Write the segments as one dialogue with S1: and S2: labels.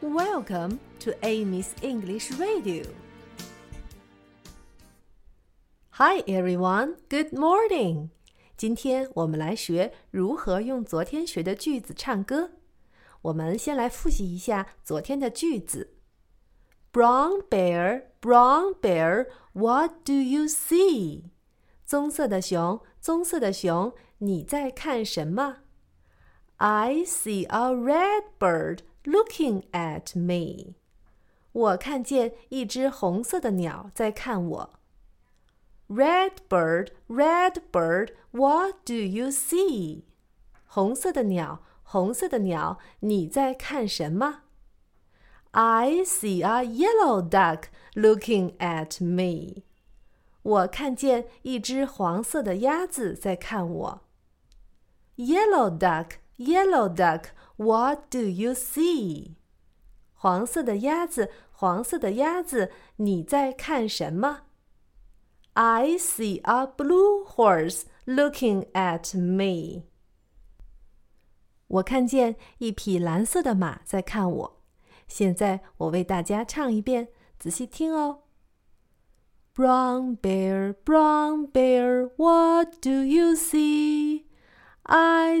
S1: Welcome to Amy's English Radio. Hi everyone, good morning. 今天我们来学如何用昨天学的句子唱歌。我们先来复习一下昨天的句子。Brown bear, brown bear, what do you see? 棕色的熊，棕色的熊，你在看什么 ？I see a red bird looking at me. 我看见一只红色的鸟在看我。Red bird, red bird, what do you see? 红色的鸟，红色的鸟，你在看什么？I see a yellow duck looking at me. 我看见一只黄色的鸭子在看我。Yellow duck, yellow duck, what do you see? 黄色的鸭子，黄色的鸭子，你在看什么？I see a blue horse looking at me. 我看见一匹蓝色的马在看我。现在我为大家唱一遍，仔细听哦。Brown bear, brown bear, what do you see? I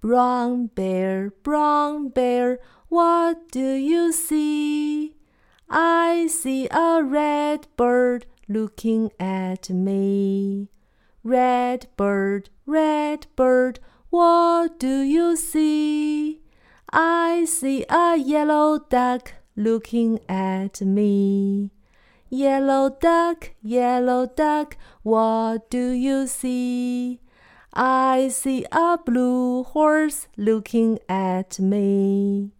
S1: Brown bear, brown bear, what do you see? I see a red bird looking at me. Red bird, red bird, what do you see? I see a yellow duck looking at me. Yellow duck, yellow duck, what do you see? I see a blue horse looking at me.